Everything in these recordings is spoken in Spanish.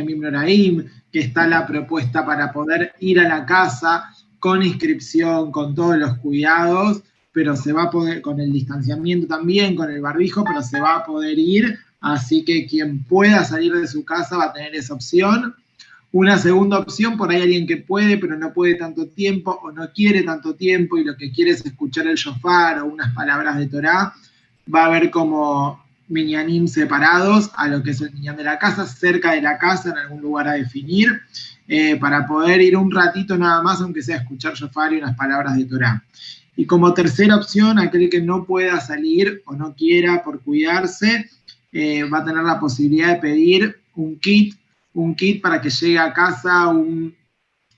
Yamim Noraim, que está la propuesta para poder ir a la casa con inscripción, con todos los cuidados, pero se va a poder, con el distanciamiento también, con el barbijo, pero se va a poder ir, así que quien pueda salir de su casa va a tener esa opción. Una segunda opción, por ahí alguien que puede, pero no puede tanto tiempo o no quiere tanto tiempo y lo que quiere es escuchar el shofar o unas palabras de Torah, va a haber como minyanim separados a lo que es el minyan de la casa, cerca de la casa, en algún lugar a definir, eh, para poder ir un ratito nada más, aunque sea escuchar shofar y unas palabras de Torah. Y como tercera opción, aquel que no pueda salir o no quiera por cuidarse, eh, va a tener la posibilidad de pedir un kit, un kit para que llegue a casa un,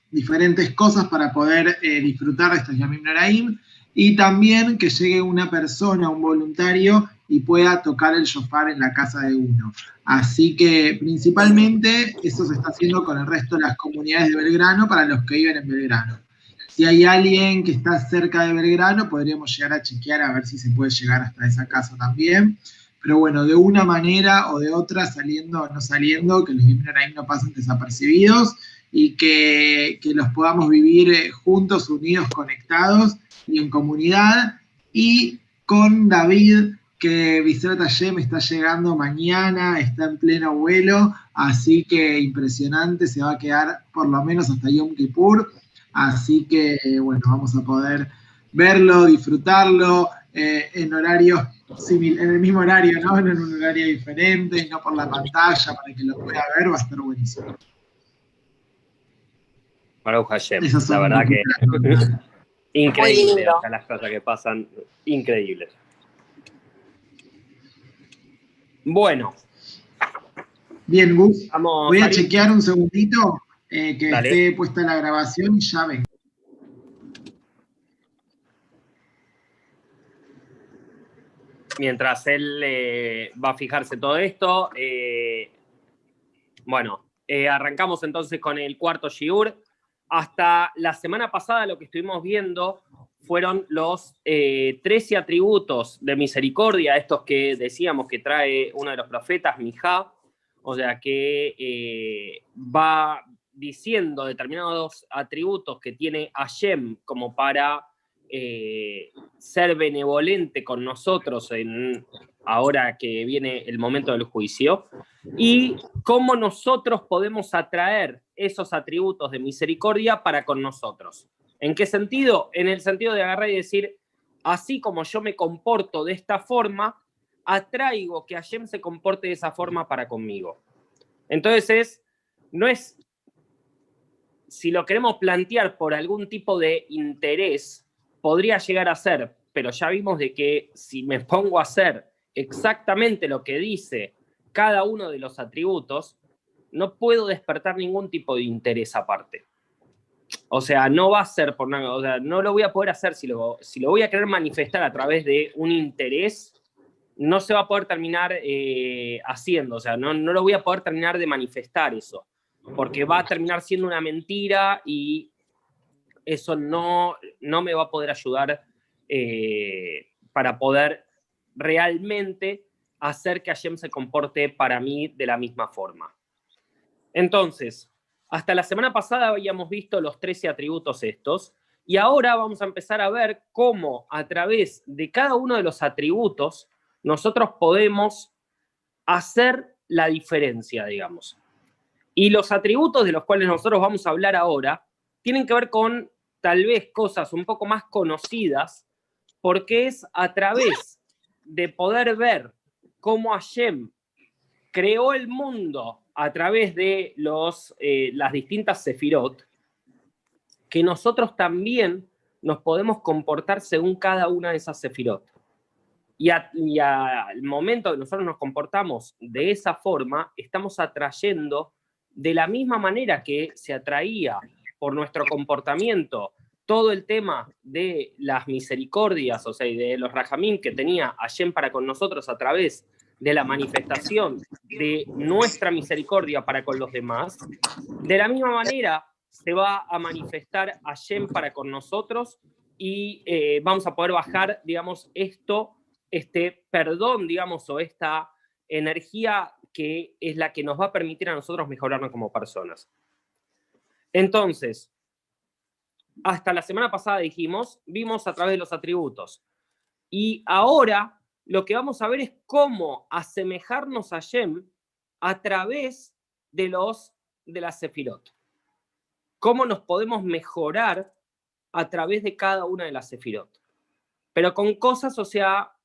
diferentes cosas para poder eh, disfrutar de estos Yamim Naraim, y también que llegue una persona, un voluntario, y pueda tocar el shofar en la casa de uno. Así que principalmente eso se está haciendo con el resto de las comunidades de Belgrano para los que viven en Belgrano. Si hay alguien que está cerca de Belgrano, podríamos llegar a chequear a ver si se puede llegar hasta esa casa también. Pero bueno, de una manera o de otra, saliendo o no saliendo, que los ahí no pasen desapercibidos y que, que los podamos vivir eh, juntos, unidos, conectados y en comunidad. Y con David, que Vicente me está llegando mañana, está en pleno vuelo, así que impresionante, se va a quedar por lo menos hasta Yom Kippur, así que bueno, vamos a poder verlo, disfrutarlo eh, en horario en el mismo horario, ¿no? En un horario diferente, no por la pantalla, para que lo pueda ver, va a estar buenísimo. Baruch Hashem, la verdad que increíble, las cosas que pasan, increíbles. Bueno. Bien, Gus. Voy a chequear un segundito eh, que esté puesta la grabación y ya vengo. Mientras él eh, va a fijarse todo esto, eh, bueno, arrancamos entonces con el cuarto Shiur. Hasta la semana pasada lo que estuvimos viendo fueron los 13 eh, atributos de misericordia, estos que decíamos que trae uno de los profetas, Mijá, o sea, que eh, va diciendo determinados atributos que tiene Hashem como para eh, ser benevolente con nosotros en, ahora que viene el momento del juicio, y cómo nosotros podemos atraer esos atributos de misericordia para con nosotros. ¿En qué sentido? En el sentido de agarrar y decir, así como yo me comporto de esta forma, atraigo que Hashem se comporte de esa forma para conmigo. Entonces, no es, si lo queremos plantear por algún tipo de interés, podría llegar a ser, pero ya vimos de que si me pongo a hacer exactamente lo que dice cada uno de los atributos, no puedo despertar ningún tipo de interés aparte. O sea, no va a ser por nada, o sea, no lo voy a poder hacer si lo, si lo voy a querer manifestar a través de un interés, no se va a poder terminar eh, haciendo, o sea, no, no lo voy a poder terminar de manifestar eso, porque va a terminar siendo una mentira y eso no, no me va a poder ayudar eh, para poder realmente hacer que Hashem se comporte para mí de la misma forma. Entonces, hasta la semana pasada habíamos visto los 13 atributos estos, y ahora vamos a empezar a ver cómo a través de cada uno de los atributos nosotros podemos hacer la diferencia, digamos. Y los atributos de los cuales nosotros vamos a hablar ahora tienen que ver con tal vez cosas un poco más conocidas, porque es a través de poder ver cómo Hashem creó el mundo a través de los, eh, las distintas sefirot, que nosotros también nos podemos comportar según cada una de esas sefirot. Y, al momento que nosotros nos comportamos de esa forma, estamos atrayendo de la misma manera que se atraía por nuestro comportamiento todo el tema de las misericordias, o sea, de los rajamín que tenía Hashem para con nosotros a través de la manifestación de nuestra misericordia para con los demás, de la misma manera se va a manifestar Hashem para con nosotros y eh, vamos a poder bajar, digamos, esto, este perdón, digamos, o esta energía que es la que nos va a permitir a nosotros mejorarnos como personas. Entonces, hasta la semana pasada dijimos, vimos a través de los atributos. Y ahora lo que vamos a ver es cómo asemejarnos a Shem a través de los de la Sefirot. Cómo nos podemos mejorar a través de cada una de las Sefirot. Pero con cosas, o sea,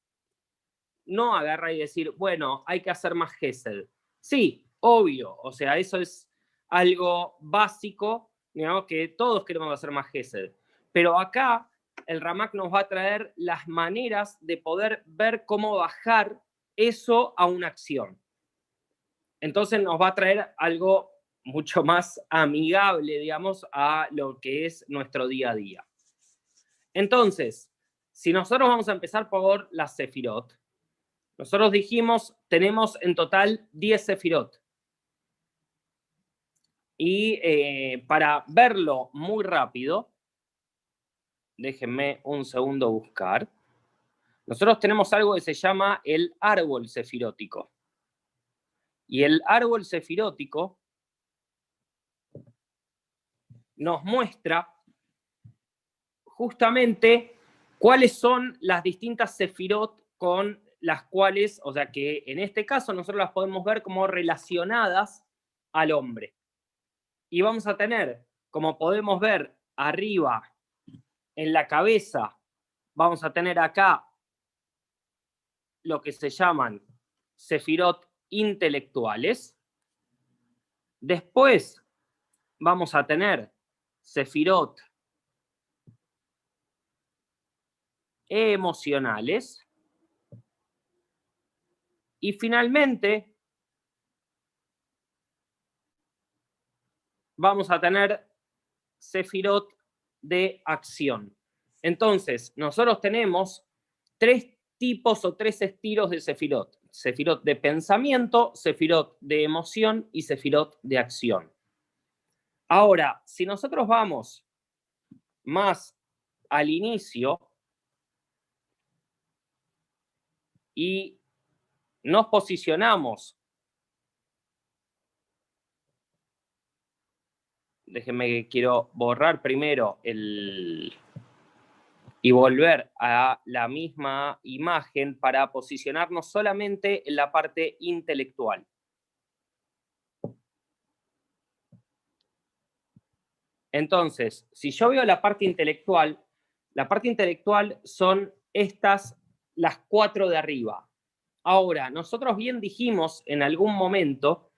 no agarra y decir, bueno, hay que hacer más Gesed. Sí, obvio, o sea, eso es algo básico, digamos que todos queremos hacer más Gesed. Pero acá el Ramak nos va a traer las maneras de poder ver cómo bajar eso a una acción. Entonces nos va a traer algo mucho más amigable, digamos, a lo que es nuestro día a día. Entonces, si nosotros vamos a empezar por la Sefirot, nosotros dijimos, tenemos en total 10 Sefirot. Y eh, para verlo muy rápido, déjenme un segundo buscar. Nosotros tenemos algo que se llama el árbol sefirótico. Y el árbol sefirótico nos muestra justamente cuáles son las distintas sefirot con las cuales, o sea que en este caso nosotros las podemos ver como relacionadas al hombre. Y vamos a tener, como podemos ver arriba en la cabeza vamos a tener acá lo que se llaman sefirot intelectuales. Después vamos a tener sefirot emocionales. Y finalmente vamos a tener sefirot de acción. Entonces, nosotros tenemos tres tipos o tres estilos de Sefirot. Sefirot de pensamiento, Sefirot de emoción y Sefirot de acción. Ahora, si nosotros vamos más al inicio y nos posicionamos déjenme que quiero borrar primero el y volver a la misma imagen para posicionarnos solamente en la parte intelectual. Entonces, si yo veo la parte intelectual, la parte intelectual son estas, las cuatro de arriba. Ahora, nosotros bien dijimos en algún momento,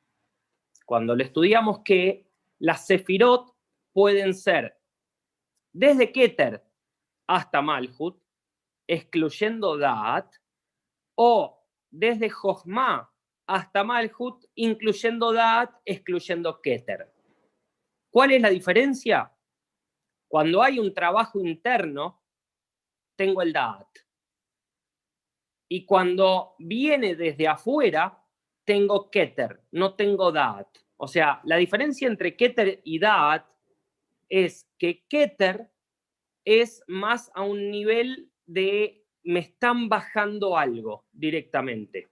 cuando lo estudiamos, que las sefirot pueden ser desde Keter hasta Malhut, excluyendo Da'at, o desde Jochma hasta Malhut, incluyendo Da'at, excluyendo Keter. ¿Cuál es la diferencia? Cuando hay un trabajo interno, tengo el Da'at. Y cuando viene desde afuera, tengo Keter, no tengo Da'at. O sea, la diferencia entre Keter y Da'at es que Keter es más a un nivel de me están bajando algo directamente.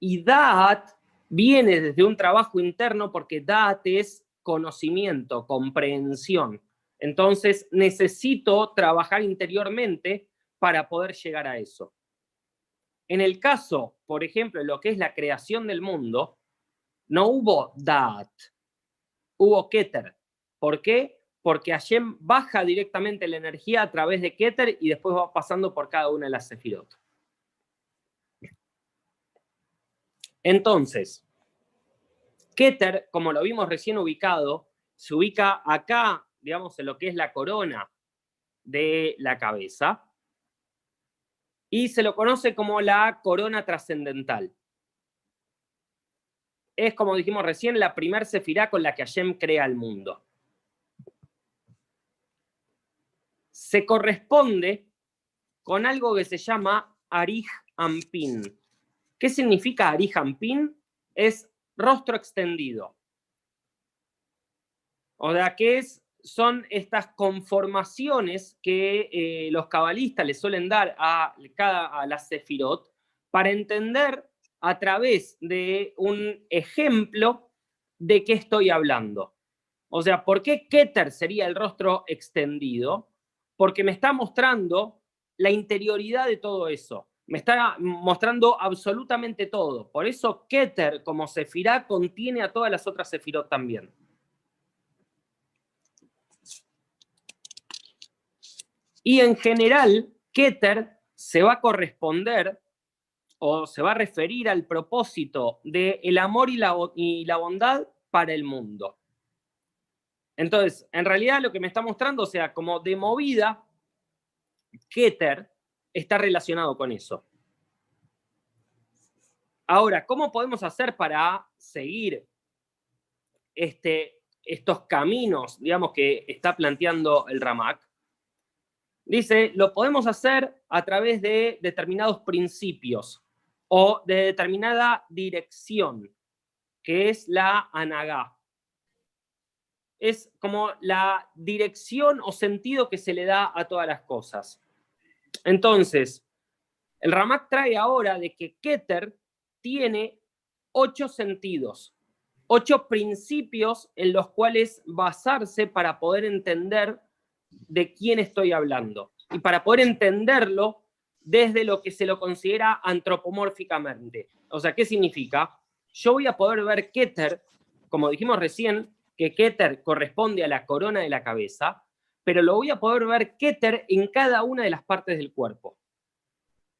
Y Da'at viene desde un trabajo interno porque Da'at es conocimiento, comprensión. Entonces necesito trabajar interiormente para poder llegar a eso. En el caso, por ejemplo, de lo que es la creación del mundo, no hubo Da'at, hubo Keter. ¿Por qué? Porque Hashem baja directamente la energía a través de Keter y después va pasando por cada una de las Sefirot. Entonces, Keter, como lo vimos recién ubicado, se ubica acá, digamos, en lo que es la corona de la cabeza, y se lo conoce como la corona trascendental es, como dijimos recién, la primer sefirá con la que Hashem crea el mundo. Se corresponde con algo que se llama Arij Ampin. ¿Qué significa Arij Ampin? Es rostro extendido. O sea, que es, son estas conformaciones que eh, los cabalistas le suelen dar a, cada, a la sefirot para entender a través de un ejemplo de qué estoy hablando. O sea, ¿por qué Keter sería el rostro extendido? Porque me está mostrando la interioridad de todo eso. Me está mostrando absolutamente todo. Por eso Keter, como Sefirá, contiene a todas las otras Sefirot también. Y en general, Keter se va a corresponder o se va a referir al propósito del el amor y la, y la bondad para el mundo. Entonces, en realidad lo que me está mostrando, o sea, como de movida, Keter está relacionado con eso. Ahora, ¿cómo podemos hacer para seguir este, estos caminos, digamos, que está planteando el Ramak? Dice, lo podemos hacer a través de determinados principios o de determinada dirección, que es la anagá. Es como la dirección o sentido que se le da a todas las cosas. Entonces, el Ramak trae ahora de que Keter tiene ocho sentidos, ocho principios en los cuales basarse para poder entender de quién estoy hablando y para poder entenderlo desde lo que se lo considera antropomórficamente. O sea, ¿qué significa? Yo voy a poder ver Keter, como dijimos recién, que Keter corresponde a la corona de la cabeza, pero lo voy a poder ver Keter en cada una de las partes del cuerpo.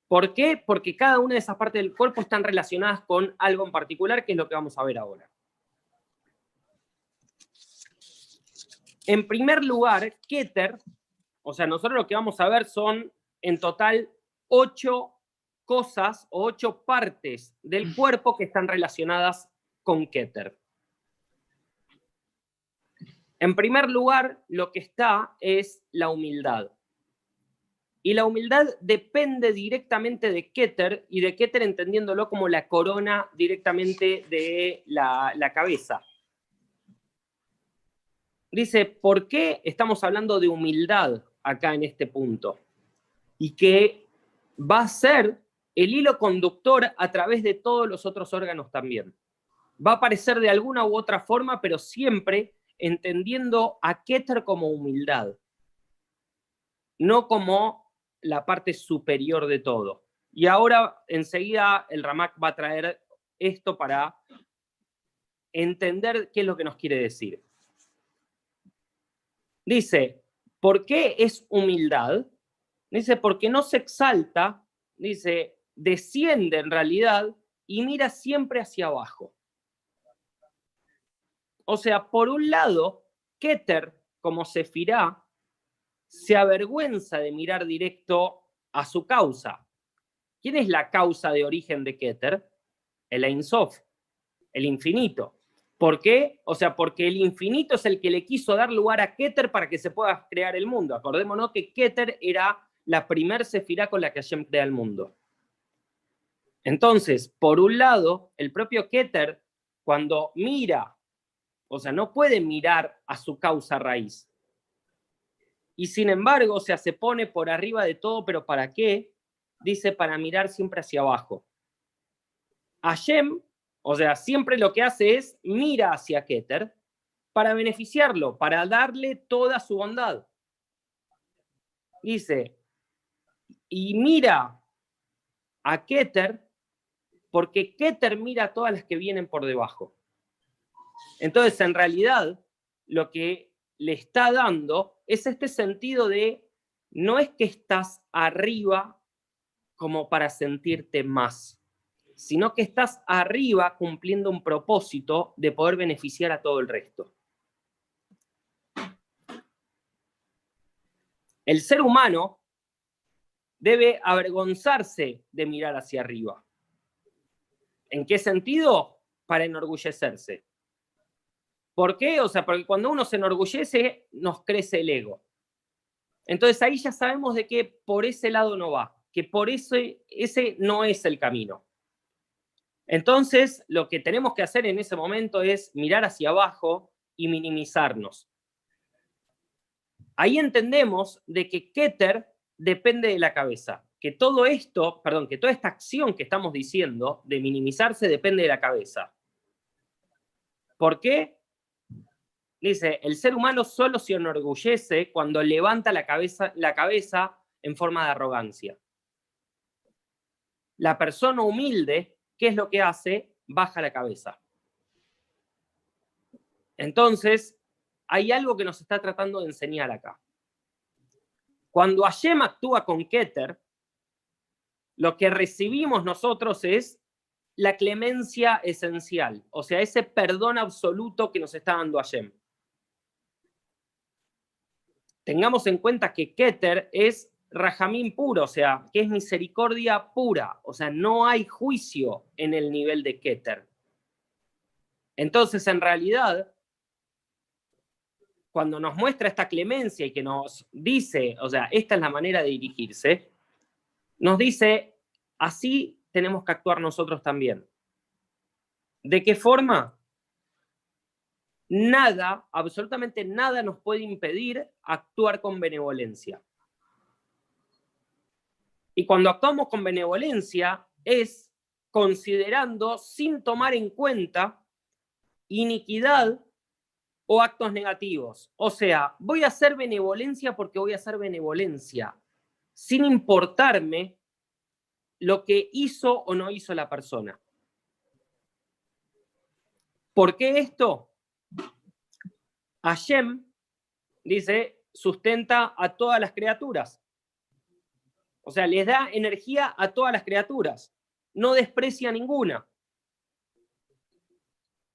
¿Por qué? Porque cada una de esas partes del cuerpo están relacionadas con algo en particular, que es lo que vamos a ver ahora. En primer lugar, Keter, o sea, nosotros lo que vamos a ver son en total ocho cosas o ocho partes del cuerpo que están relacionadas con Keter. En primer lugar, lo que está es la humildad. Y la humildad depende directamente de Keter y de Keter entendiéndolo como la corona directamente de la, la cabeza. Dice, ¿por qué estamos hablando de humildad acá en este punto? Y que va a ser el hilo conductor a través de todos los otros órganos también. Va a aparecer de alguna u otra forma, pero siempre entendiendo a Keter como humildad, no como la parte superior de todo. Y ahora enseguida el Ramak va a traer esto para entender qué es lo que nos quiere decir. Dice, ¿por qué es humildad? Dice, porque no se exalta, dice, desciende en realidad y mira siempre hacia abajo. O sea, por un lado, Keter, como Sefirá, se avergüenza de mirar directo a su causa. ¿Quién es la causa de origen de Keter? El Ein Sof, el infinito. ¿Por qué? O sea, porque el infinito es el que le quiso dar lugar a Keter para que se pueda crear el mundo. Acordémonos que Keter era la primer sefirá con la que Hashem crea el mundo. Entonces, por un lado, el propio Keter, cuando mira o sea, no puede mirar a su causa raíz. Y sin embargo, o sea, se pone por arriba de todo, pero ¿para qué? Dice, para mirar siempre hacia abajo. Hashem, o sea, siempre lo que hace es mira hacia Keter para beneficiarlo, para darle toda su bondad. Dice, y mira a Keter porque Keter mira a todas las que vienen por debajo. Entonces, en realidad, lo que le está dando es este sentido de no es que estás arriba como para sentirte más, sino que estás arriba cumpliendo un propósito de poder beneficiar a todo el resto. El ser humano debe avergonzarse de mirar hacia arriba. ¿En qué sentido? Para enorgullecerse. ¿Por qué? O sea, porque cuando uno se enorgullece, nos crece el ego. Entonces ahí ya sabemos de que por ese lado no va, que por eso ese no es el camino. Entonces, lo que tenemos que hacer en ese momento es mirar hacia abajo y minimizarnos. Ahí entendemos de que Keter depende de la cabeza. que todo esto, perdón, que toda esta acción que estamos diciendo de minimizarse depende de la cabeza. ¿Por qué? Dice, el ser humano solo se enorgullece cuando levanta la cabeza, la cabeza en forma de arrogancia. La persona humilde, ¿qué es lo que hace? Baja la cabeza. Entonces, hay algo que nos está tratando de enseñar acá. Cuando Hashem actúa con Keter, lo que recibimos nosotros es la clemencia esencial, o sea, ese perdón absoluto que nos está dando Hashem. Tengamos en cuenta que Keter es Rajamín puro, o sea, que es misericordia pura, o sea, no hay juicio en el nivel de Keter. Entonces, en realidad, cuando nos muestra esta clemencia y que nos dice, o sea, esta es la manera de dirigirse, nos dice, así tenemos que actuar nosotros también. ¿De qué forma? Nada, absolutamente nada nos puede impedir actuar con benevolencia. Y cuando actuamos con benevolencia es considerando sin tomar en cuenta iniquidad o actos negativos. O sea, voy a hacer benevolencia porque voy a hacer benevolencia, sin importarme lo que hizo o no hizo la persona. ¿Por qué esto? Hashem, dice, sustenta a todas las criaturas. O sea, les da energía a todas las criaturas. No desprecia ninguna.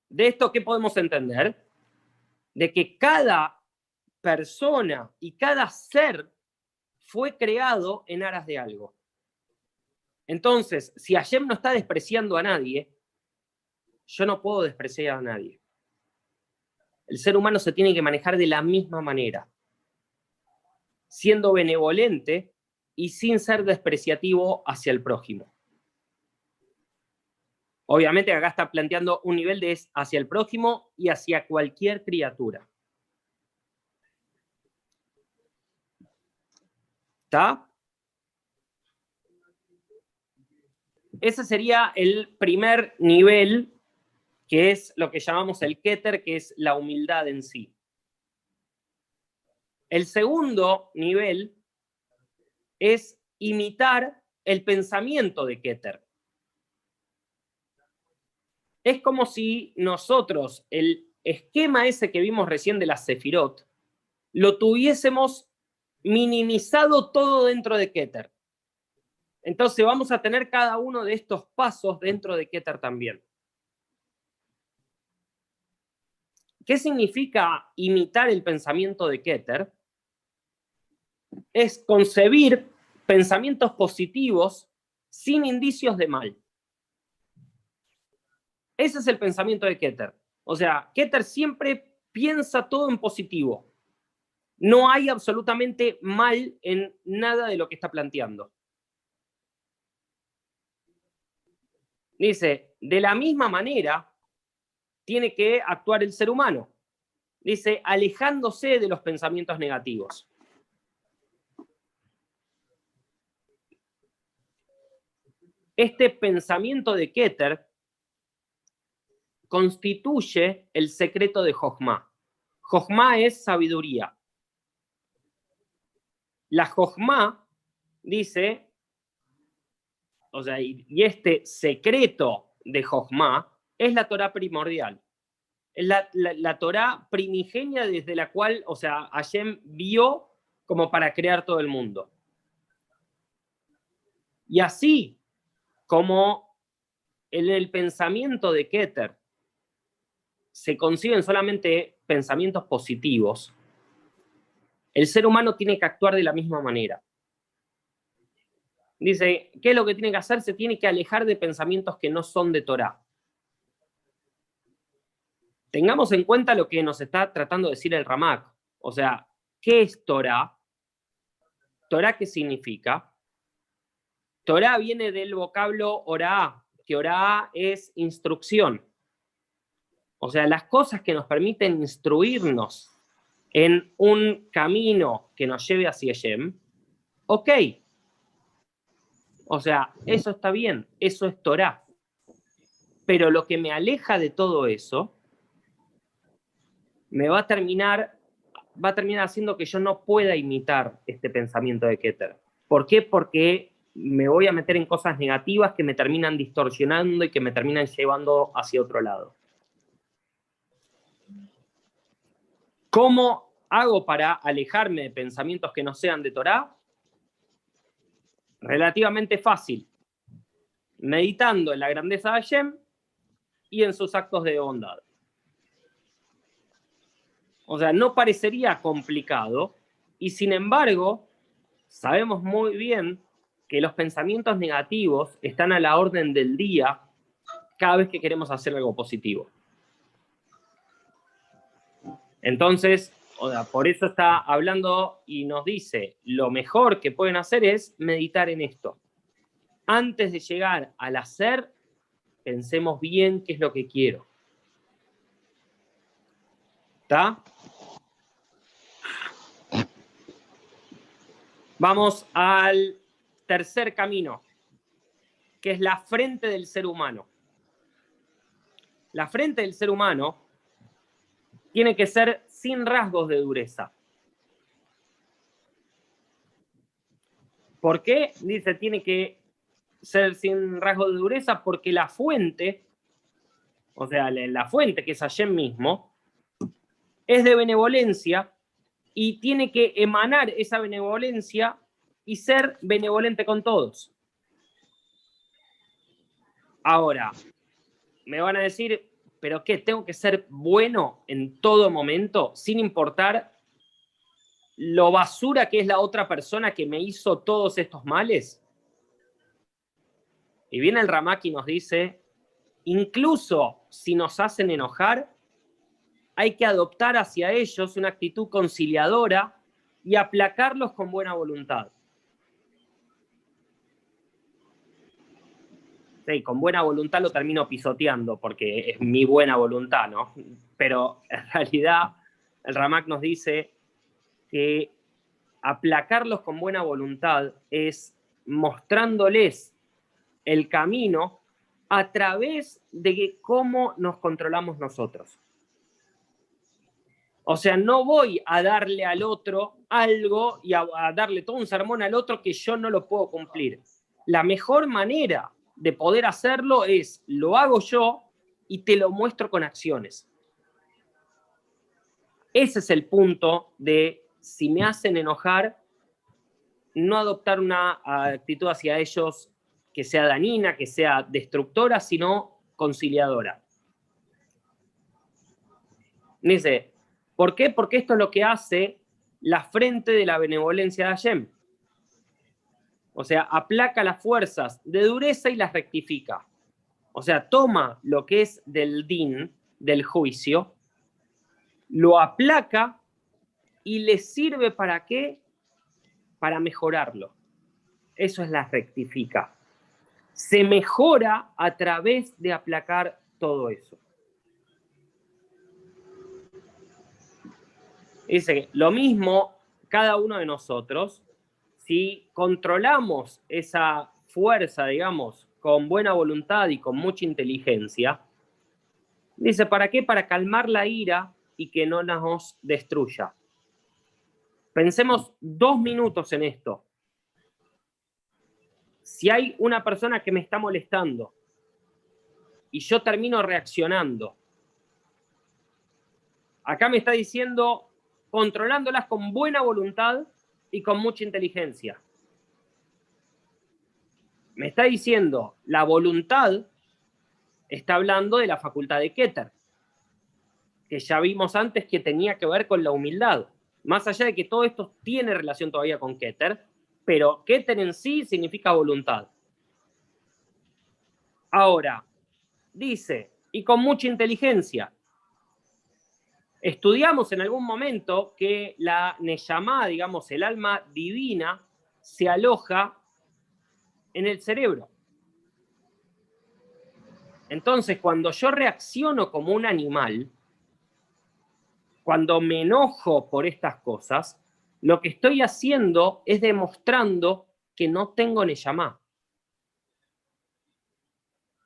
De esto, ¿qué podemos entender? De que cada persona y cada ser fue creado en aras de algo. Entonces, si Hashem no está despreciando a nadie, yo no puedo despreciar a nadie. El ser humano se tiene que manejar de la misma manera, siendo benevolente y sin ser despreciativo hacia el prójimo. Obviamente acá está planteando un nivel de hacia el prójimo y hacia cualquier criatura. ¿Está? Ese sería el primer nivel, que es lo que llamamos el Keter, que es la humildad en sí. El segundo nivel es imitar el pensamiento de Keter. Es como si nosotros, el esquema ese que vimos recién de la Sefirot, lo tuviésemos minimizado todo dentro de Keter. Entonces vamos a tener cada uno de estos pasos dentro de Keter también. ¿Qué significa imitar el pensamiento de Keter? es concebir pensamientos positivos sin indicios de mal. Ese es el pensamiento de Keter. O sea, Keter siempre piensa todo en positivo. No hay absolutamente mal en nada de lo que está planteando. Dice, de la misma manera tiene que actuar el ser humano. Dice, alejándose de los pensamientos negativos. Este pensamiento de Keter constituye el secreto de Jochma. Jochma es sabiduría. La Jochma dice, o sea, y, este secreto de Jochma es la Torah primordial. Es la, la, Torah primigenia desde la cual, o sea, Hashem vio como para crear todo el mundo. Y así como en el pensamiento de Keter se conciben solamente pensamientos positivos, el ser humano tiene que actuar de la misma manera. Dice, ¿qué es lo que tiene que hacer? Se tiene que alejar de pensamientos que no son de Torah. Tengamos en cuenta lo que nos está tratando de decir el Ramak. O sea, ¿qué es Torah? ¿Torah qué significa? Torah viene del vocablo orá, que orá es instrucción. O sea, las cosas que nos permiten instruirnos en un camino que nos lleve hacia Yem, ok. O sea, eso está bien, eso es Torah. Pero lo que me aleja de todo eso me va a terminar, va a terminar haciendo que yo no pueda imitar este pensamiento de Keter. ¿Por qué? Porque me voy a meter en cosas negativas que me terminan distorsionando y que me terminan llevando hacia otro lado. ¿Cómo hago para alejarme de pensamientos que no sean de Torah? Relativamente fácil. Meditando en la grandeza de Hashem y en sus actos de bondad. O sea, no parecería complicado y sin embargo, sabemos muy bien que los pensamientos negativos están a la orden del día cada vez que queremos hacer algo positivo. Entonces, por eso está hablando y nos dice, lo mejor que pueden hacer es meditar en esto. Antes de llegar al hacer, pensemos bien qué es lo que quiero. ¿Está? Vamos al tercer camino, que es la frente del ser humano. La frente del ser humano tiene que ser sin rasgos de dureza. ¿Por qué? Dice, tiene que ser sin rasgos de dureza porque la fuente, o sea, la fuente que es Hashem mismo, es de benevolencia y tiene que emanar esa benevolencia y ser benevolente con todos. Ahora, me van a decir, pero ¿qué? ¿Tengo que ser bueno en todo momento sin importar lo basura que es la otra persona que me hizo todos estos males? Y viene el Ramak y nos dice, incluso si nos hacen enojar, hay que adoptar hacia ellos una actitud conciliadora y aplacarlos con buena voluntad. Con buena voluntad lo termino pisoteando porque es mi buena voluntad, ¿no? Pero en realidad el Ramak nos dice que aplacarlos con buena voluntad es mostrándoles el camino a través de cómo nos controlamos nosotros. O sea, no voy a darle al otro algo y a, darle todo un sermón al otro que yo no lo puedo cumplir. La mejor manera de poder hacerlo es, lo hago yo y te lo muestro con acciones. Ese es el punto de, si me hacen enojar, no adoptar una actitud hacia ellos que sea dañina, que sea destructora, sino conciliadora. Dice, ¿Por qué? Porque esto es lo que hace la frente de la benevolencia de Hashem. O sea, aplaca las fuerzas de dureza y las rectifica. O sea, toma lo que es del din, del juicio, lo aplaca y le sirve para qué? Para mejorarlo. Eso es la rectifica. Se mejora a través de aplacar todo eso. Dice, lo mismo cada uno de nosotros, si controlamos esa fuerza, digamos, con buena voluntad y con mucha inteligencia, dice, ¿para qué? Para calmar la ira y que no nos destruya. Pensemos dos minutos en esto. Si hay una persona que me está molestando y yo termino reaccionando, acá me está diciendo controlándolas con buena voluntad y con mucha inteligencia. Me está diciendo, la voluntad está hablando de la facultad de Keter, que ya vimos antes que tenía que ver con la humildad. Más allá de que todo esto tiene relación todavía con Keter, pero Keter en sí significa voluntad. Ahora, dice, y con mucha inteligencia, Estudiamos en algún momento que la Neyamá, digamos, el alma divina, se aloja en el cerebro. Entonces, cuando yo reacciono como un animal, cuando me enojo por estas cosas, lo que estoy haciendo es demostrando que no tengo Neyamá.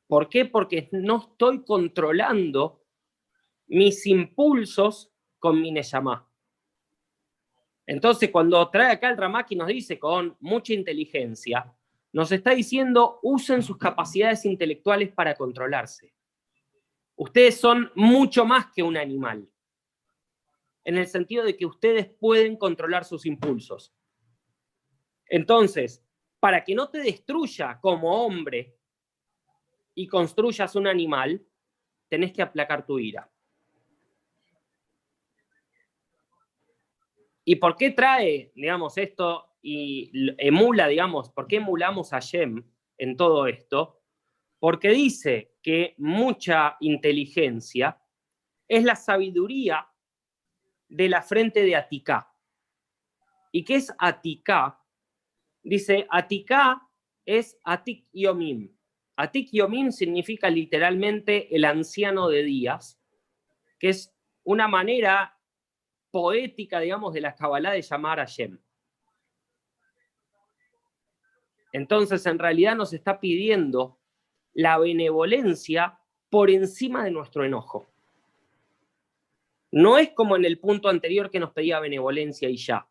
¿Por qué? Porque no estoy controlando mis impulsos con mi Neyamá. Entonces, cuando trae acá el Ramaki nos dice con mucha inteligencia, nos está diciendo usen sus capacidades intelectuales para controlarse. Ustedes son mucho más que un animal, en el sentido de que ustedes pueden controlar sus impulsos. Entonces, para que no te destruya como hombre y construyas un animal, tenés que aplacar tu ira. ¿Y por qué trae, digamos, esto y emula, digamos, por qué emulamos a Shem en todo esto? Porque dice que mucha inteligencia es la sabiduría de la frente de Atika. ¿Y qué es Atika? Dice, Atika es Atik Yomim. Atik Yomim significa literalmente el anciano de días, que es una manera poética, digamos, de la Kabbalah de llamar a Shem. Entonces, en realidad nos está pidiendo la benevolencia por encima de nuestro enojo. No es como en el punto anterior que nos pedía benevolencia y ya.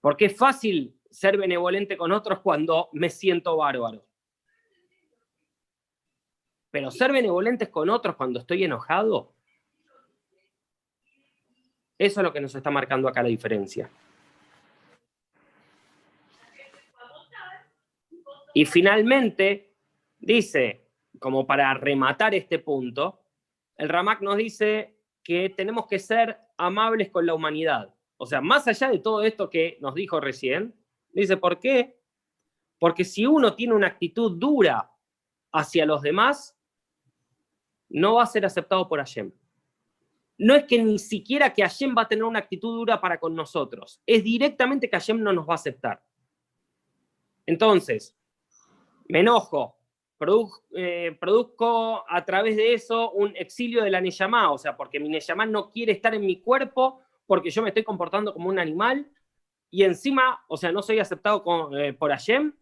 Porque es fácil ser benevolente con otros cuando me siento bárbaro. Pero ser benevolentes con otros cuando estoy enojado eso es lo que nos está marcando acá la diferencia. Y finalmente, dice, como para rematar este punto, el Ramak nos dice que tenemos que ser amables con la humanidad. O sea, más allá de todo esto que nos dijo recién, dice, ¿por qué? Porque si uno tiene una actitud dura hacia los demás, no va a ser aceptado por Hashem no es que ni siquiera que Hashem va a tener una actitud dura para con nosotros, es directamente que Hashem no nos va a aceptar. Entonces, me enojo, eh, produzco a través de eso un exilio de la Neyamá, o sea, porque mi Neyamá no quiere estar en mi cuerpo, porque yo me estoy comportando como un animal, y encima, o sea, no soy aceptado eh, por Hashem,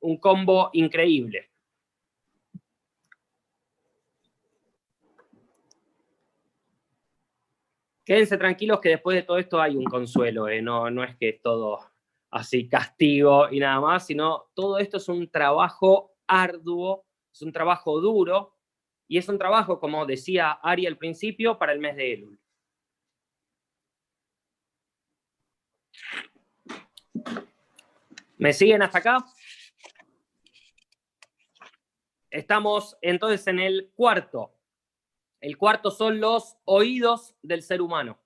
un combo increíble. Quédense tranquilos que después de todo esto hay un consuelo, ¿eh? no, no es que es todo así castigo y nada más, sino todo esto es un trabajo arduo, es un trabajo duro y es un trabajo, como decía Ari al principio, para el mes de Elul. ¿Me siguen hasta acá? Estamos entonces en el cuarto el cuarto son los oídos del ser humano.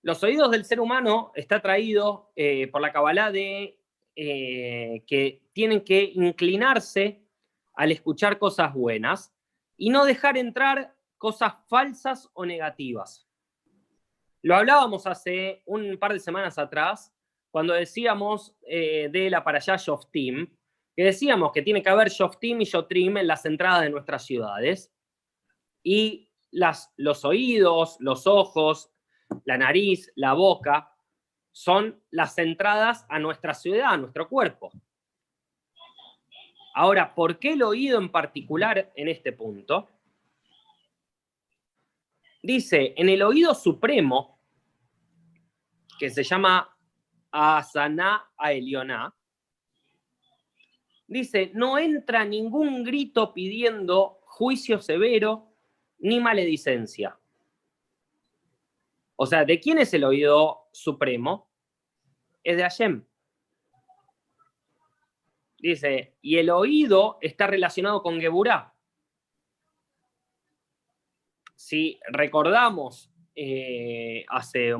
Los oídos del ser humano está traído eh, por la Kabbalah de eh, que tienen que inclinarse al escuchar cosas buenas y no dejar entrar cosas falsas o negativas. Lo hablábamos hace un par de semanas atrás, cuando decíamos eh, de la para allá Team que decíamos que tiene que haber Shoftim y Shotrim en las entradas de nuestras ciudades, y las, los oídos, los ojos, la nariz, la boca, son las entradas a nuestra ciudad, a nuestro cuerpo. Ahora, ¿por qué el oído en particular en este punto? Dice, en el oído supremo, que se llama Asana Aelioná, dice, no entra ningún grito pidiendo juicio severo ni maledicencia. O sea, ¿de quién es el oído supremo? Es de Hashem. Dice, y el oído está relacionado con Geburá. Si recordamos eh, hace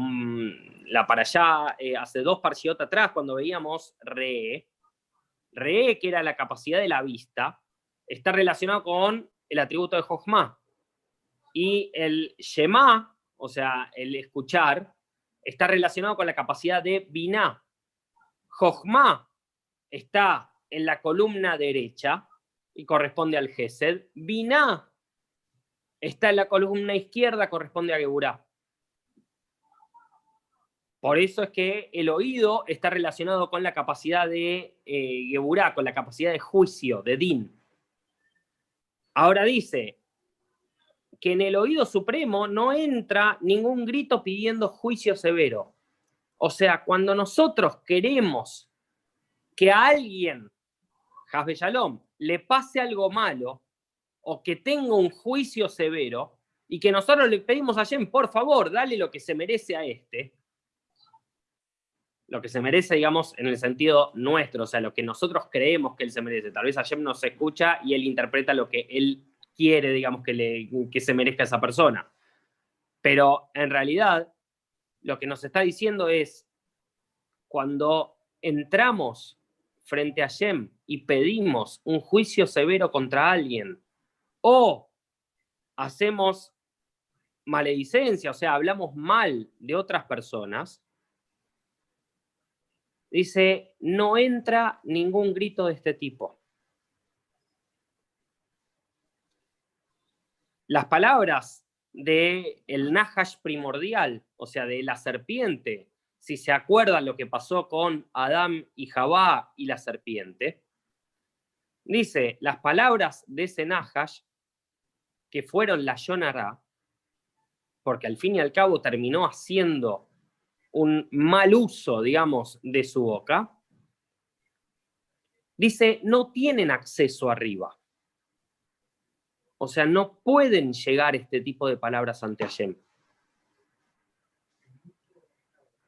la para allá, eh, hace dos parciotas atrás, cuando veíamos Re, Re, que era la capacidad de la vista, está relacionado con el atributo de Jochma. Y el Shema, o sea, el escuchar, está relacionado con la capacidad de Binah. Jochma está en la columna derecha y corresponde al Gesed. Binah está en la columna izquierda, corresponde a Geburah. Por eso es que el oído está relacionado con la capacidad de eh, Geburá, con la capacidad de juicio, de din. Ahora dice que en el oído supremo no entra ningún grito pidiendo juicio severo. O sea, cuando nosotros queremos que a alguien, Hasbe Shalom, le pase algo malo o que tenga un juicio severo y que nosotros le pedimos a Jen, por favor, dale lo que se merece a este, lo que se merece, digamos, en el sentido nuestro, o sea, lo que nosotros creemos que él se merece. Tal vez Hashem nos escucha y él interpreta lo que él quiere, digamos, que, le, que se merezca a esa persona. Pero en realidad, lo que nos está diciendo es, cuando entramos frente a Hashem y pedimos un juicio severo contra alguien, o hacemos maledicencia, o sea, hablamos mal de otras personas, dice, no entra ningún grito de este tipo. Las palabras de el Nahash primordial, o sea, de la serpiente, si se acuerdan lo que pasó con Adán y Jabá y la serpiente, dice, las palabras de ese Nahash, que fueron la Yonara, porque al fin y al cabo terminó haciendo un mal uso, digamos, de su boca, dice, no tienen acceso arriba. O sea, no pueden llegar este tipo de palabras ante Hashem.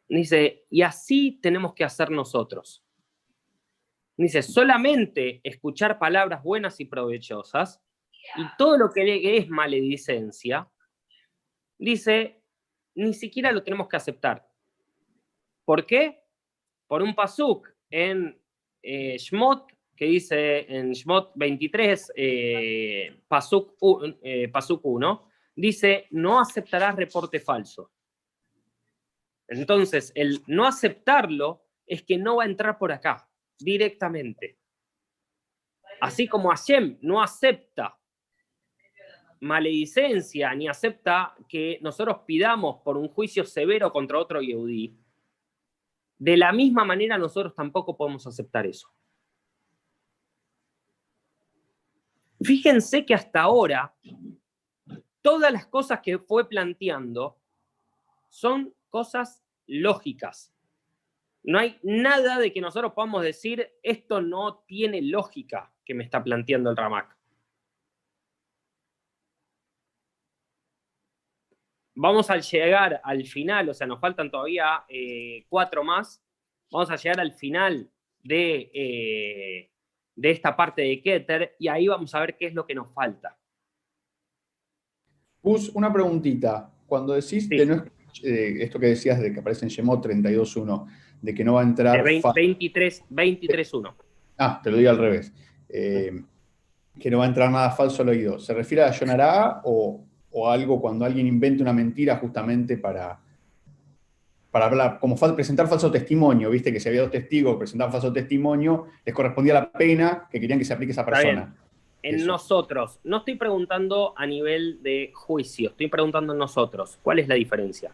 Dice, y así tenemos que hacer nosotros. Dice, solamente escuchar palabras buenas y provechosas y todo lo que es maledicencia, dice, ni siquiera lo tenemos que aceptar. ¿Por qué? Por un pasuk en eh, Shmot, que dice en Shmot 23, eh, pasuk, 1, eh, dice, no aceptarás reporte falso. Entonces, el no aceptarlo es que no va a entrar por acá, directamente. Así como Hashem no acepta maledicencia ni acepta que nosotros pidamos por un juicio severo contra otro Yehudí, de la misma manera nosotros tampoco podemos aceptar eso. Fíjense que hasta ahora todas las cosas que fue planteando son cosas lógicas. No hay nada de que nosotros podamos decir esto no tiene lógica que me está planteando el Ramak. Vamos a llegar al final, o sea, nos faltan todavía eh, cuatro más, vamos a llegar al final de, eh, de esta parte de Keter y ahí vamos a ver qué es lo que nos falta. Pus, una preguntita. Cuando decís eh, esto que decías de que aparece en Shemot 32.1, de que no va a entrar... 23, 23.1. Ah, te lo digo al revés. que no va a entrar nada falso al oído. ¿Se refiere a Yonará o, o algo cuando alguien inventa una mentira justamente para, para hablar, como presentar falso testimonio, viste que si había dos testigos que presentaban falso testimonio, les correspondía la pena que querían que se aplique a esa persona. En nosotros, no estoy preguntando a nivel de juicio, estoy preguntando en nosotros, ¿cuál es la diferencia?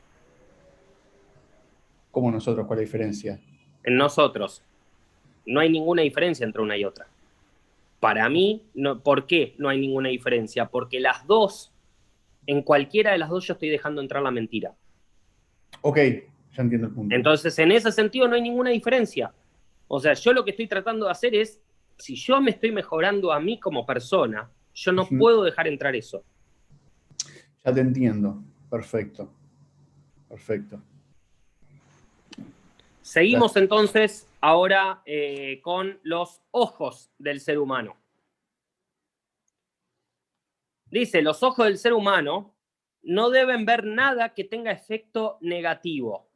¿Cómo nosotros? ¿Cuál es la diferencia? En nosotros. No hay ninguna diferencia entre una y otra. Para mí, no, ¿por qué no hay ninguna diferencia? Porque las dos en cualquiera de las dos yo estoy dejando entrar la mentira. Ok, ya entiendo el punto. Entonces, en ese sentido no hay ninguna diferencia. O sea, yo lo que estoy tratando de hacer es, si yo me estoy mejorando a mí como persona, yo no puedo dejar entrar eso. Ya te entiendo. Perfecto. Perfecto. Seguimos entonces ahora eh, con los ojos del ser humano. Dice, los ojos del ser humano no deben ver nada que tenga efecto negativo.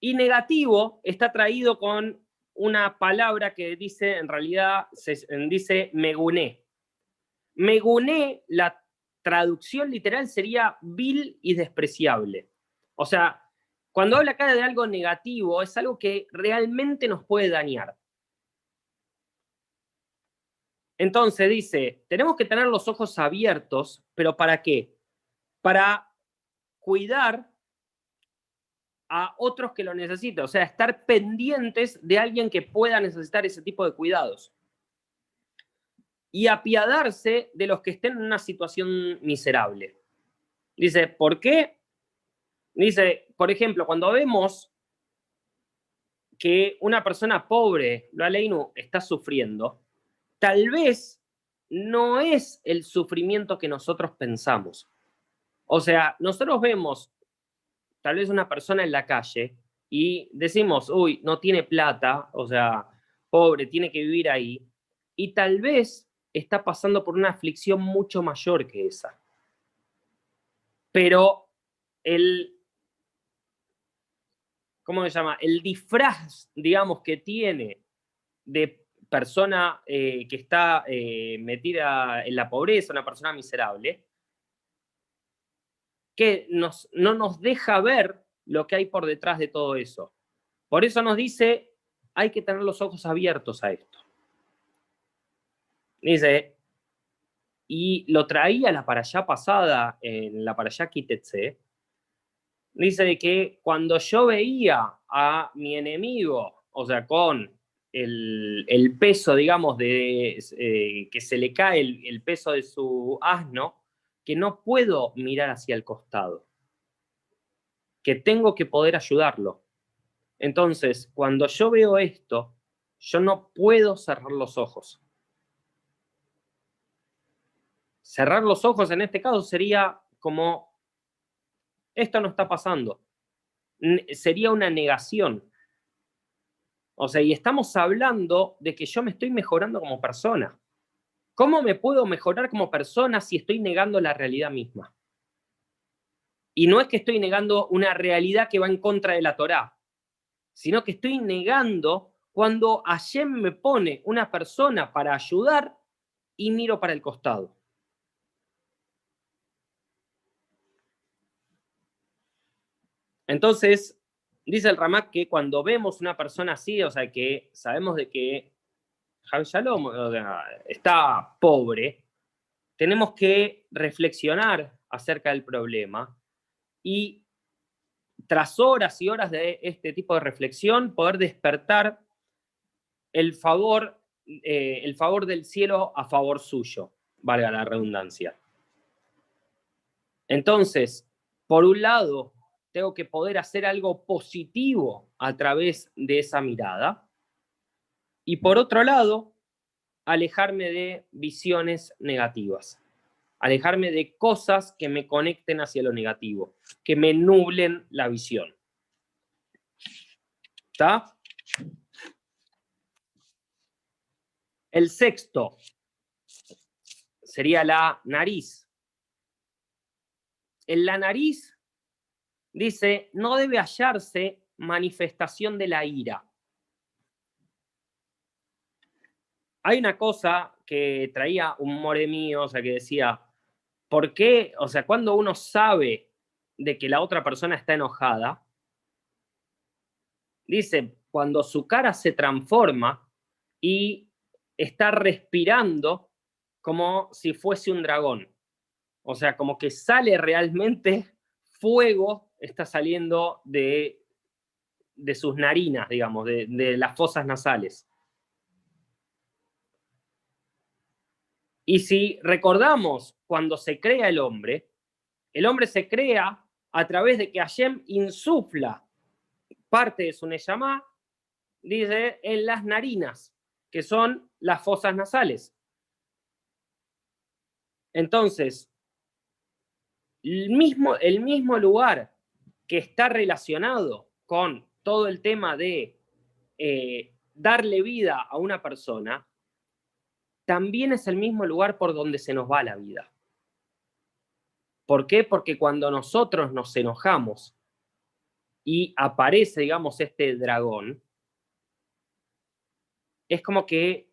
Y negativo está traído con una palabra que dice, en realidad, se, dice meguné. Meguné, la traducción literal sería vil y despreciable. O sea, cuando habla acá de algo negativo, es algo que realmente nos puede dañar. Entonces dice, tenemos que tener los ojos abiertos, pero ¿para qué? Para cuidar a otros que lo necesiten, o sea, estar pendientes de alguien que pueda necesitar ese tipo de cuidados. Y apiadarse de los que estén en una situación miserable. Dice, ¿por qué? Dice, por ejemplo, cuando vemos que una persona pobre, lo aleinu, está sufriendo, tal vez no es el sufrimiento que nosotros pensamos. O sea, nosotros vemos tal vez una persona en la calle y decimos, uy, no tiene plata, o sea, pobre, tiene que vivir ahí, y tal vez está pasando por una aflicción mucho mayor que esa. Pero el, ¿cómo se llama? El disfraz, digamos, que tiene de persona eh, que está eh, metida en la pobreza, una persona miserable, que nos, no nos deja ver lo que hay por detrás de todo eso. Por eso nos dice, hay que tener los ojos abiertos a esto. Dice, y lo traía la para allá pasada, en la para allá Kitetse, dice que cuando yo veía a mi enemigo, o sea, con el, peso, digamos, de eh, que se le cae el, peso de su asno, que no puedo mirar hacia el costado, que tengo que poder ayudarlo. Entonces, cuando yo veo esto, yo no puedo cerrar los ojos. Cerrar los ojos en este caso sería como, esto no está pasando. Sería una negación. O sea, y estamos hablando de que yo me estoy mejorando como persona. ¿Cómo me puedo mejorar como persona si estoy negando la realidad misma? Y no es que estoy negando una realidad que va en contra de la Torá, sino que estoy negando cuando Hashem me pone una persona para ayudar y miro para el costado. Entonces, Dice el Ramak que cuando vemos una persona así, o sea, que sabemos de que Javi Shalom está pobre, tenemos que reflexionar acerca del problema y tras horas y horas de este tipo de reflexión, poder despertar el favor, eh, el favor del cielo a favor suyo, valga la redundancia. Entonces, por un lado, tengo que poder hacer algo positivo a través de esa mirada. Y por otro lado, alejarme de visiones negativas, alejarme de cosas que me conecten hacia lo negativo, que me nublen la visión. ¿Está? El sexto sería la nariz. En la nariz dice, no debe hallarse manifestación de la ira. Hay una cosa que traía un more mío, o sea, que decía, ¿por qué? O sea, cuando uno sabe de que la otra persona está enojada, dice, cuando su cara se transforma y está respirando como si fuese un dragón. O sea, como que sale realmente fuego está saliendo de, de sus narinas, digamos, de, de las fosas nasales. Y si recordamos cuando se crea el hombre, el hombre se crea a través de que Hashem insufla parte de su Neyamá, dice, en las narinas, que son las fosas nasales. Entonces, el mismo, el mismo lugar que está relacionado con todo el tema de eh, darle vida a una persona, también es el mismo lugar por donde se nos va la vida. ¿Por qué? Porque cuando nosotros nos enojamos y aparece, digamos, este dragón, es como que,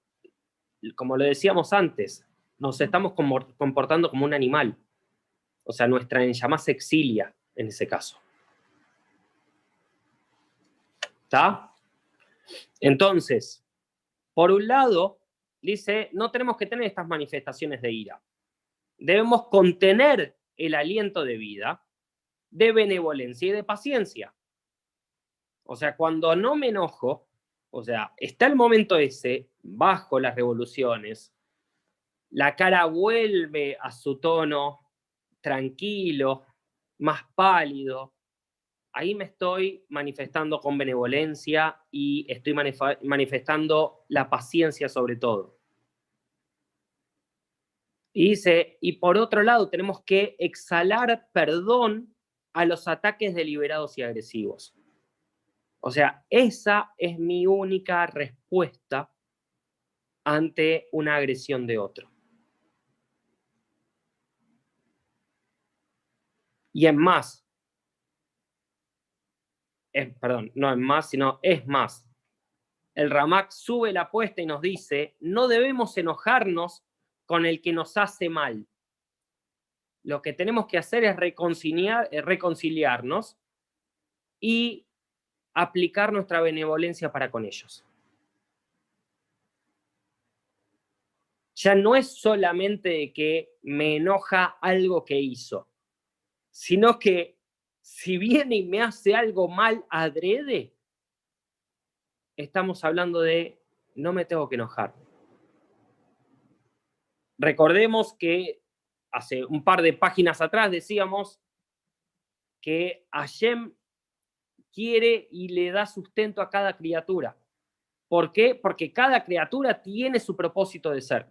como lo decíamos antes, nos estamos comportando como un animal. O sea, nuestra llama se exilia en ese caso. Entonces, por un lado, dice, no tenemos que tener estas manifestaciones de ira. Debemos contener el aliento de vida, de benevolencia y de paciencia. O sea, cuando no me enojo, o sea, está el momento ese, bajo las revoluciones, la cara vuelve a su tono tranquilo, más pálido. Ahí me estoy manifestando con benevolencia y estoy manifestando la paciencia sobre todo. Y dice, y por otro lado tenemos que exhalar perdón a los ataques deliberados y agresivos. O sea, esa es mi única respuesta ante una agresión de otro. Y es más, perdón, no es más, sino es más. El Ramak sube la apuesta y nos dice, no debemos enojarnos con el que nos hace mal. Lo que tenemos que hacer es reconciliar, eh, reconciliarnos y aplicar nuestra benevolencia para con ellos. Ya no es solamente que me enoja algo que hizo, sino que si viene y me hace algo mal adrede, estamos hablando de no me tengo que enojar. Recordemos que hace un par de páginas atrás decíamos que Hashem quiere y le da sustento a cada criatura. ¿Por qué? Porque cada criatura tiene su propósito de ser.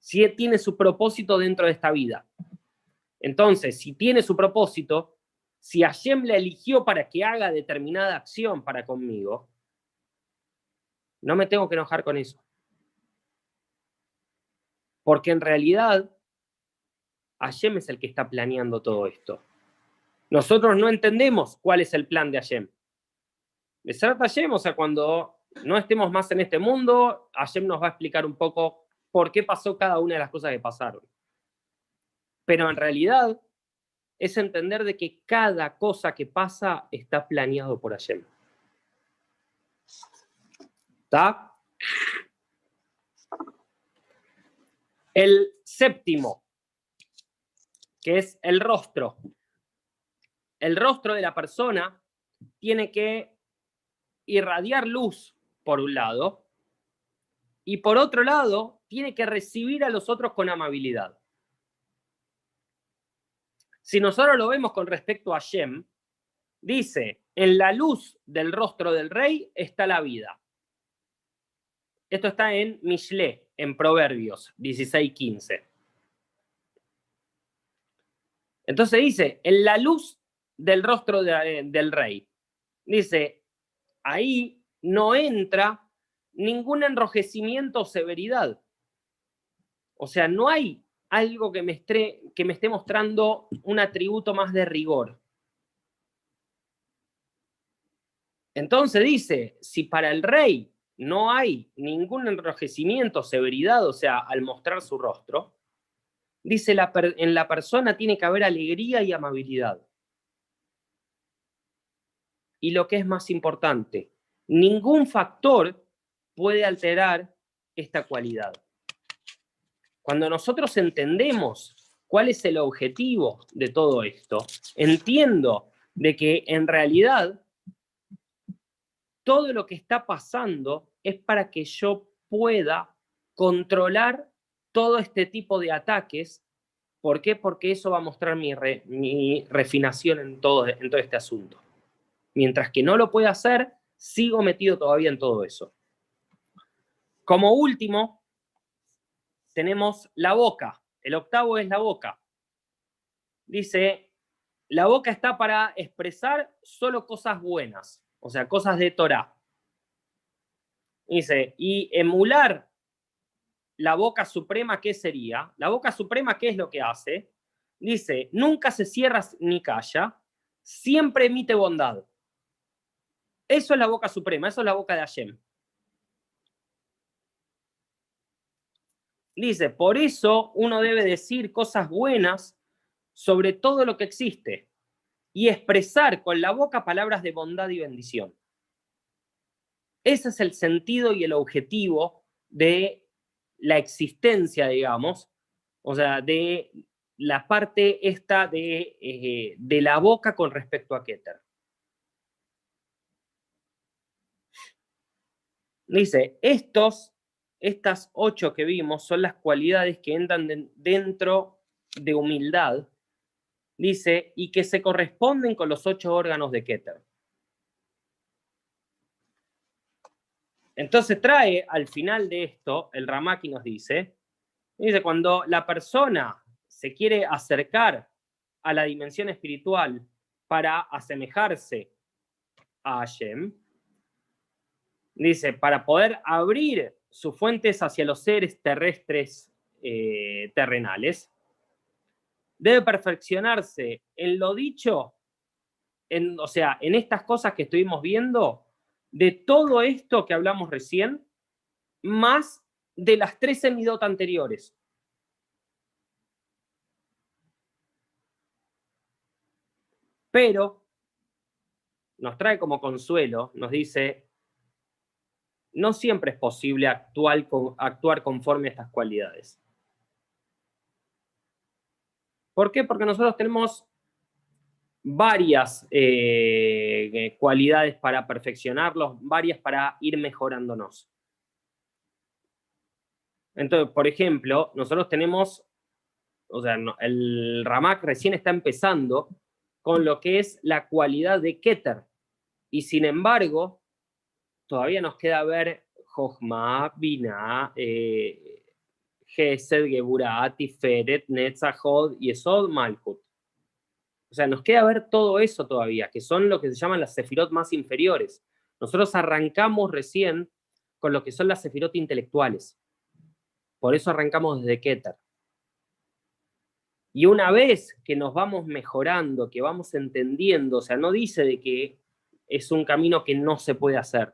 Si tiene su propósito dentro de esta vida. Entonces, si tiene su propósito, si Hashem le eligió para que haga determinada acción para conmigo, no me tengo que enojar con eso. Porque en realidad, Hashem es el que está planeando todo esto. Nosotros no entendemos cuál es el plan de Hashem. De ser Hashem, o sea, cuando no estemos más en este mundo, Hashem nos va a explicar un poco por qué pasó cada una de las cosas que pasaron. Pero en realidad es entender de que cada cosa que pasa está planeado por Hashem. ¿Está? El séptimo, que es el rostro. El rostro de la persona tiene que irradiar luz, por un lado, y por otro lado, tiene que recibir a los otros con amabilidad. Si nosotros lo vemos con respecto a Shem, dice, en la luz del rostro del rey está la vida. Esto está en Mishle, en Proverbios 16:15. Entonces dice, en la luz del rostro eh, del rey, dice, ahí no entra ningún enrojecimiento o severidad. O sea, no hay algo que me, que me esté mostrando un atributo más de rigor. Entonces dice, si para el rey no hay ningún enrojecimiento, severidad, o sea, al mostrar su rostro, dice en la persona tiene que haber alegría y amabilidad. Y lo que es más importante, ningún factor puede alterar esta cualidad. Cuando nosotros entendemos cuál es el objetivo de todo esto, entiendo de que en realidad todo lo que está pasando es para que yo pueda controlar todo este tipo de ataques. ¿Por qué? Porque eso va a mostrar mi, refinación en todo, en todo este asunto. Mientras que no lo pueda hacer, sigo metido todavía en todo eso. Como último, tenemos la boca. El octavo es la boca. Dice, la boca está para expresar solo cosas buenas o sea, cosas de Torah. Dice, y emular la boca suprema, ¿qué sería? La boca suprema, ¿qué es lo que hace? Dice, nunca se cierra ni calla, siempre emite bondad. Eso es la boca suprema, eso es la boca de Hashem. Dice, por eso uno debe decir cosas buenas sobre todo lo que existe y expresar con la boca palabras de bondad y bendición. Ese es el sentido y el objetivo de la existencia, digamos, o sea, de la parte esta de, eh, de la boca con respecto a Keter. Dice, estos estas ocho que vimos son las cualidades que entran dentro de humildad, dice, y que se corresponden con los ocho órganos de Keter. Entonces trae al final de esto, el Ramaki nos dice, dice, cuando la persona se quiere acercar a la dimensión espiritual para asemejarse a Hashem, dice, para poder abrir sus fuentes hacia los seres terrestres eh, terrenales, debe perfeccionarse en lo dicho, en, o sea, en estas cosas que estuvimos viendo, de todo esto que hablamos recién, más de las tres semidot anteriores. Pero nos trae como consuelo, nos dice, no siempre es posible actuar, conforme a estas cualidades. ¿Por qué? Porque nosotros tenemos varias eh, cualidades para perfeccionarlos, varias para ir mejorándonos. Entonces, por ejemplo, nosotros tenemos, o sea, el Ramak recién está empezando con lo que es la cualidad de Keter. Y sin embargo, todavía nos queda ver Jochma, Binah, eh, Gesed, Geburah, Tiferet, Netzachod, Yesod, Malkut. O sea, nos queda ver todo eso todavía, que son lo que se llaman las sefirot más inferiores. Nosotros arrancamos recién con lo que son las sefirot intelectuales. Por eso arrancamos desde Keter. Y una vez que nos vamos mejorando, que vamos entendiendo, o sea, no dice de que es un camino que no se puede hacer.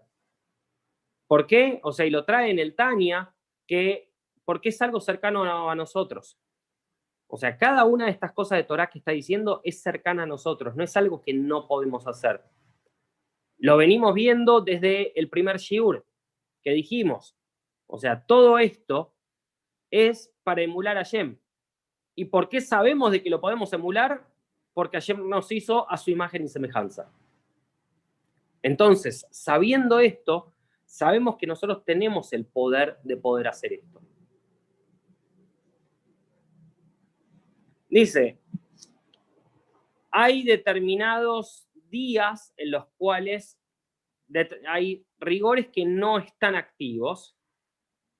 ¿Por qué? O sea, y lo trae en el Tania, que porque es algo cercano a nosotros. O sea, cada una de estas cosas de Torah que está diciendo es cercana a nosotros, no es algo que no podemos hacer. Lo venimos viendo desde el primer shiur que dijimos. O sea, todo esto es para emular a Shem. ¿Y por qué sabemos de que lo podemos emular? Porque Hashem nos hizo a su imagen y semejanza. Entonces, sabiendo esto, sabemos que nosotros tenemos el poder de poder hacer esto. Dice, hay determinados días en los cuales hay rigores que no están activos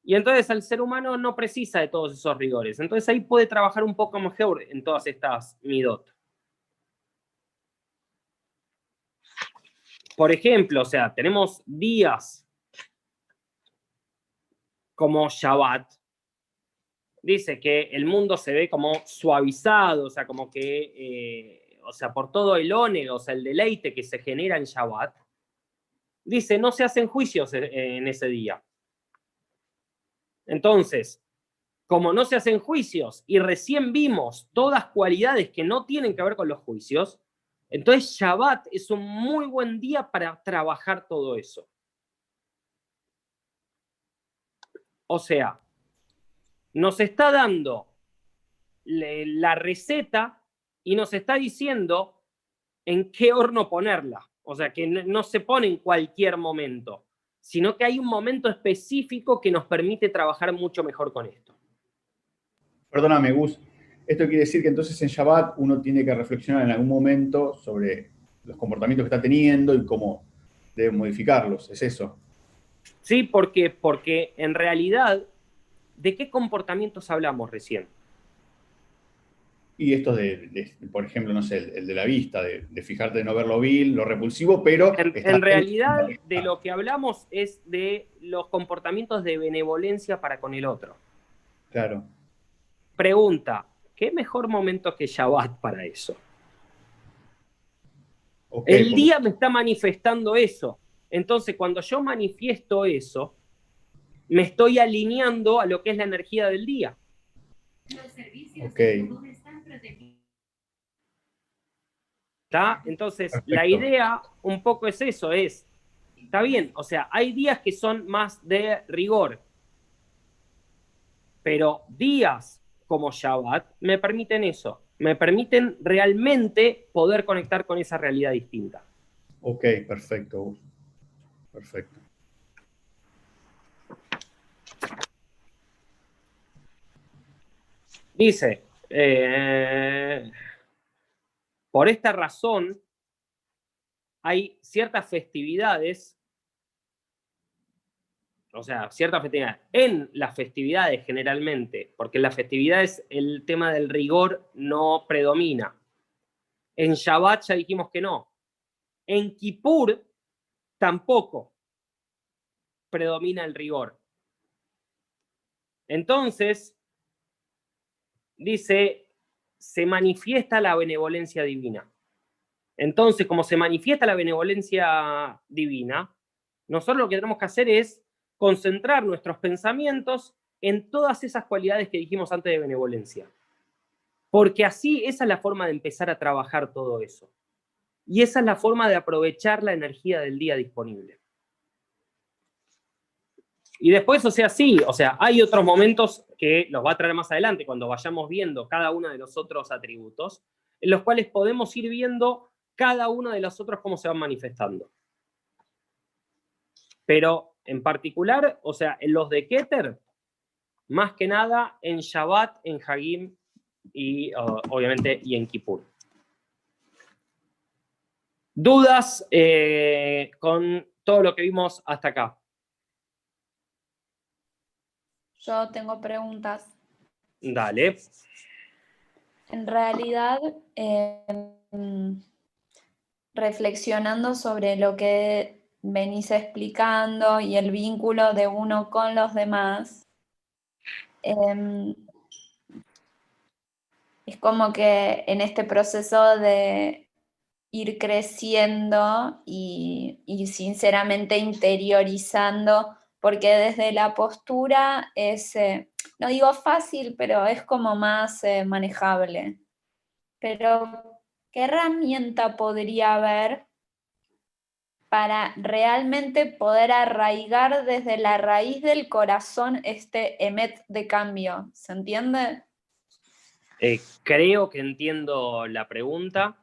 y entonces el ser humano no precisa de todos esos rigores. Entonces ahí puede trabajar un poco mejor en todas estas midot. Por ejemplo, o sea, tenemos días como Shabbat. Dice que el mundo se ve como suavizado, o sea, como que, eh, o sea, por todo el ónego, o sea, el deleite que se genera en Shabbat. Dice, no se hacen juicios en ese día. Entonces, como no se hacen juicios y recién vimos todas cualidades que no tienen que ver con los juicios, entonces Shabbat es un muy buen día para trabajar todo eso. O sea, nos está dando la receta y nos está diciendo en qué horno ponerla. O sea, que no se pone en cualquier momento sino que hay un momento específico que nos permite trabajar mucho mejor con esto. Perdóname, Gus. Esto quiere decir que entonces en Shabbat uno tiene que reflexionar en algún momento sobre los comportamientos que está teniendo y cómo debe modificarlos. ¿Es eso? Sí, porque, porque en realidad, ¿de qué comportamientos hablamos recién? Y esto de, por ejemplo, no sé, el, de la vista, de, fijarte de no ver lo vil, lo repulsivo, pero... En, realidad, de lo que hablamos es de los comportamientos de benevolencia para con el otro. Claro. Pregunta, ¿qué mejor momento que Shabbat para eso? el día me está manifestando eso. Entonces, cuando yo manifiesto eso, me estoy alineando a lo que es la energía del día. Los servicios okay. ¿Está? Entonces, la idea un poco es eso, es, está bien, o sea, hay días que son más de rigor, pero días como Shabbat me permiten eso, me permiten realmente poder conectar con esa realidad distinta. Ok, perfecto. Perfecto. Dice, eh, por esta razón hay ciertas festividades, o sea, ciertas festividades, en las festividades generalmente, porque en las festividades el tema del rigor no predomina. En Shabbat ya dijimos que no. En Kippur tampoco predomina el rigor. Entonces, dice, se manifiesta la benevolencia divina. Entonces, como se manifiesta la benevolencia divina, nosotros lo que tenemos que hacer es concentrar nuestros pensamientos en todas esas cualidades que dijimos antes de benevolencia. Porque así esa es la forma de empezar a trabajar todo eso. Y esa es la forma de aprovechar la energía del día disponible. Y después, o sea, sí, o sea, hay otros momentos que los va a traer más adelante, cuando vayamos viendo cada uno de los otros atributos, en los cuales podemos ir viendo cada uno de los otros cómo se van manifestando. Pero en particular, o sea, en los de Keter, más que nada en Shabbat, en Hagim y obviamente y en Kippur. ¿Dudas eh, con todo lo que vimos hasta acá? Yo tengo preguntas. Dale. En realidad, em, reflexionando sobre lo que venís explicando y el vínculo de uno con los demás, em, es como que en este proceso de ir creciendo y, sinceramente interiorizando porque desde la postura es, eh, no digo fácil, pero es como más eh, manejable. Pero, ¿qué herramienta podría haber para realmente poder arraigar desde la raíz del corazón este emet de cambio? ¿Se entiende? Eh, creo que entiendo la pregunta.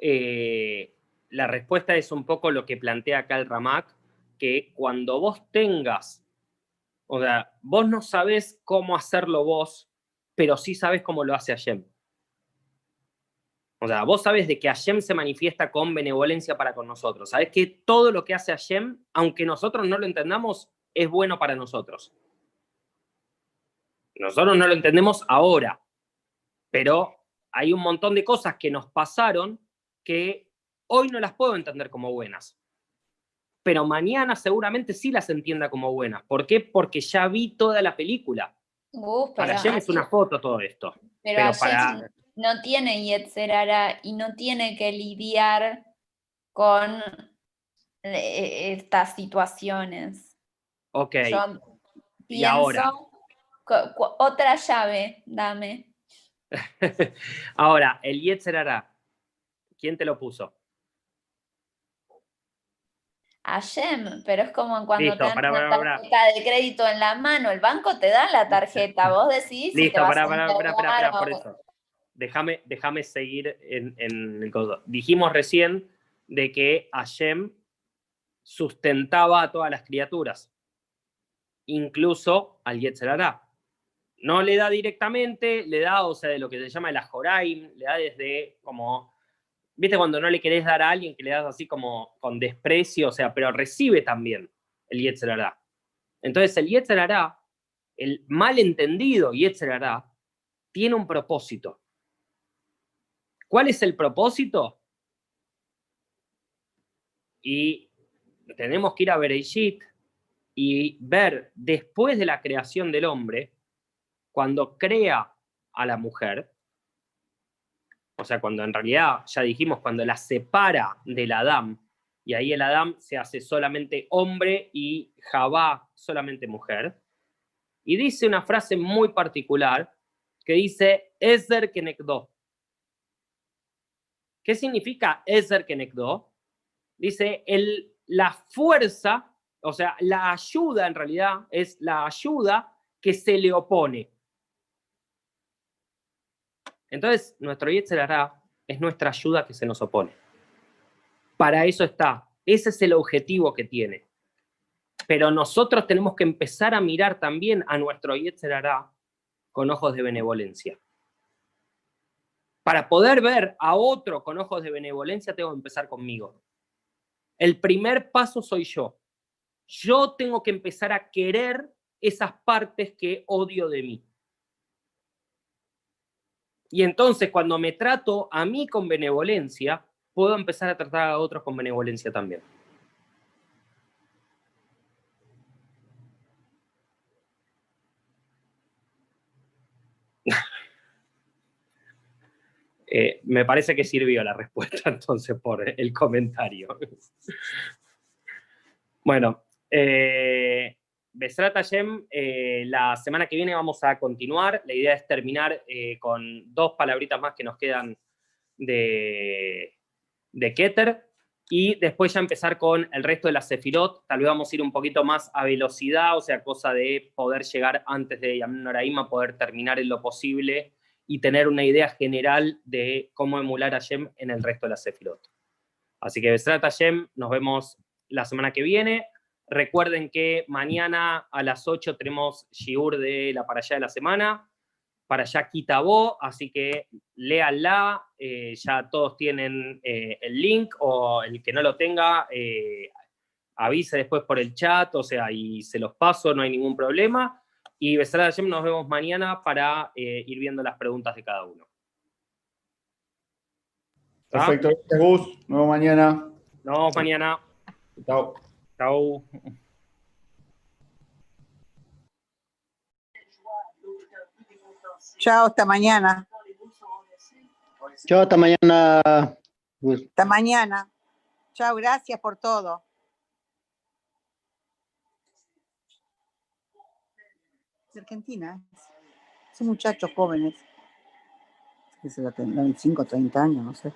La respuesta es un poco lo que plantea acá el Ramak, que cuando vos tengas, o sea, vos no sabés cómo hacerlo vos, pero sí sabes cómo lo hace Hashem. O sea, vos sabes de que Hashem se manifiesta con benevolencia para con nosotros. Sabes que todo lo que hace Hashem, aunque nosotros no lo entendamos, es bueno para nosotros. Nosotros no lo entendemos ahora, pero hay un montón de cosas que nos pasaron que hoy no las puedo entender como buenas pero mañana seguramente sí las entienda como buenas. ¿Por qué? Porque ya vi toda la película. para Jem es una foto todo esto. Pero, para... no tiene Yetzerara y no tiene que lidiar con eh, estas situaciones. Ok. y ahora. Otra llave, dame. ahora, el Yetzerara, ¿quién te lo puso? a Yem, pero es como cuando te dan una tarjeta de crédito en la mano, el banco te da la tarjeta, vos decís. Listo, para, para, para, por eso. Déjame, déjame seguir en, el codo. Dijimos recién de que Hashem sustentaba a todas las criaturas, incluso al Yetzerará. No le da directamente, le da, o sea, de lo que se llama el Ajoraim, le da desde como ¿Viste cuando no le querés dar a alguien que le das así como con desprecio? O sea, pero recibe también el Yetzer. Entonces el Yetzer el malentendido Yetzer tiene un propósito. ¿Cuál es el propósito? Y tenemos que ir a Bereshit y ver después de la creación del hombre, cuando crea a la mujer, o sea, cuando en realidad, ya dijimos, cuando la separa del Adán, y ahí el Adán se hace solamente hombre y Jabá solamente mujer. Y dice una frase muy particular que dice Ezer Kenekdo. ¿Qué significa Ezer Kenekdo? Dice el, la fuerza, o sea, la ayuda en realidad es la ayuda que se le opone. Entonces, nuestro Yetzer es nuestra ayuda que se nos opone. Para eso está. Ese es el objetivo que tiene. Pero nosotros tenemos que empezar a mirar también a nuestro Yetzer con ojos de benevolencia. Para poder ver a otro con ojos de benevolencia, tengo que empezar conmigo. El primer paso soy yo. Yo tengo que empezar a querer esas partes que odio de mí. Y entonces cuando me trato a mí con benevolencia, puedo empezar a tratar a otros con benevolencia también. Eh, me parece que sirvió la respuesta entonces por el comentario. bueno, eh, Besrat eh, la semana que viene vamos a continuar. La idea es terminar eh, con dos palabritas más que nos quedan de, de Keter. Y después ya empezar con el resto de la Sefirot. Tal vez vamos a ir un poquito más a velocidad, o sea, cosa de poder llegar antes de Yamin Noraim poder terminar en lo posible y tener una idea general de cómo emular a Shem en el resto de la Sefirot. Así que Besrat Hashem, nos vemos la semana que viene. Recuerden que mañana a las 8 tenemos Shiur de la para allá de la semana, para allá Kitabó, así que léanla, eh, ya todos tienen eh, el link o el que no lo tenga, eh, avise después por el chat, o sea, y se los paso, no hay ningún problema. Y Besara Hashem nos vemos mañana para ir viendo las preguntas de cada uno. Perfecto, gracias Gus. Nos vemos mañana. Nos vemos mañana. Chao. Chao. Chao, hasta mañana. Chao, hasta mañana. Hasta mañana. Chao, gracias por todo. De Argentina. Son muchachos jóvenes. Que se la tendrán 25, 30 años, no sé.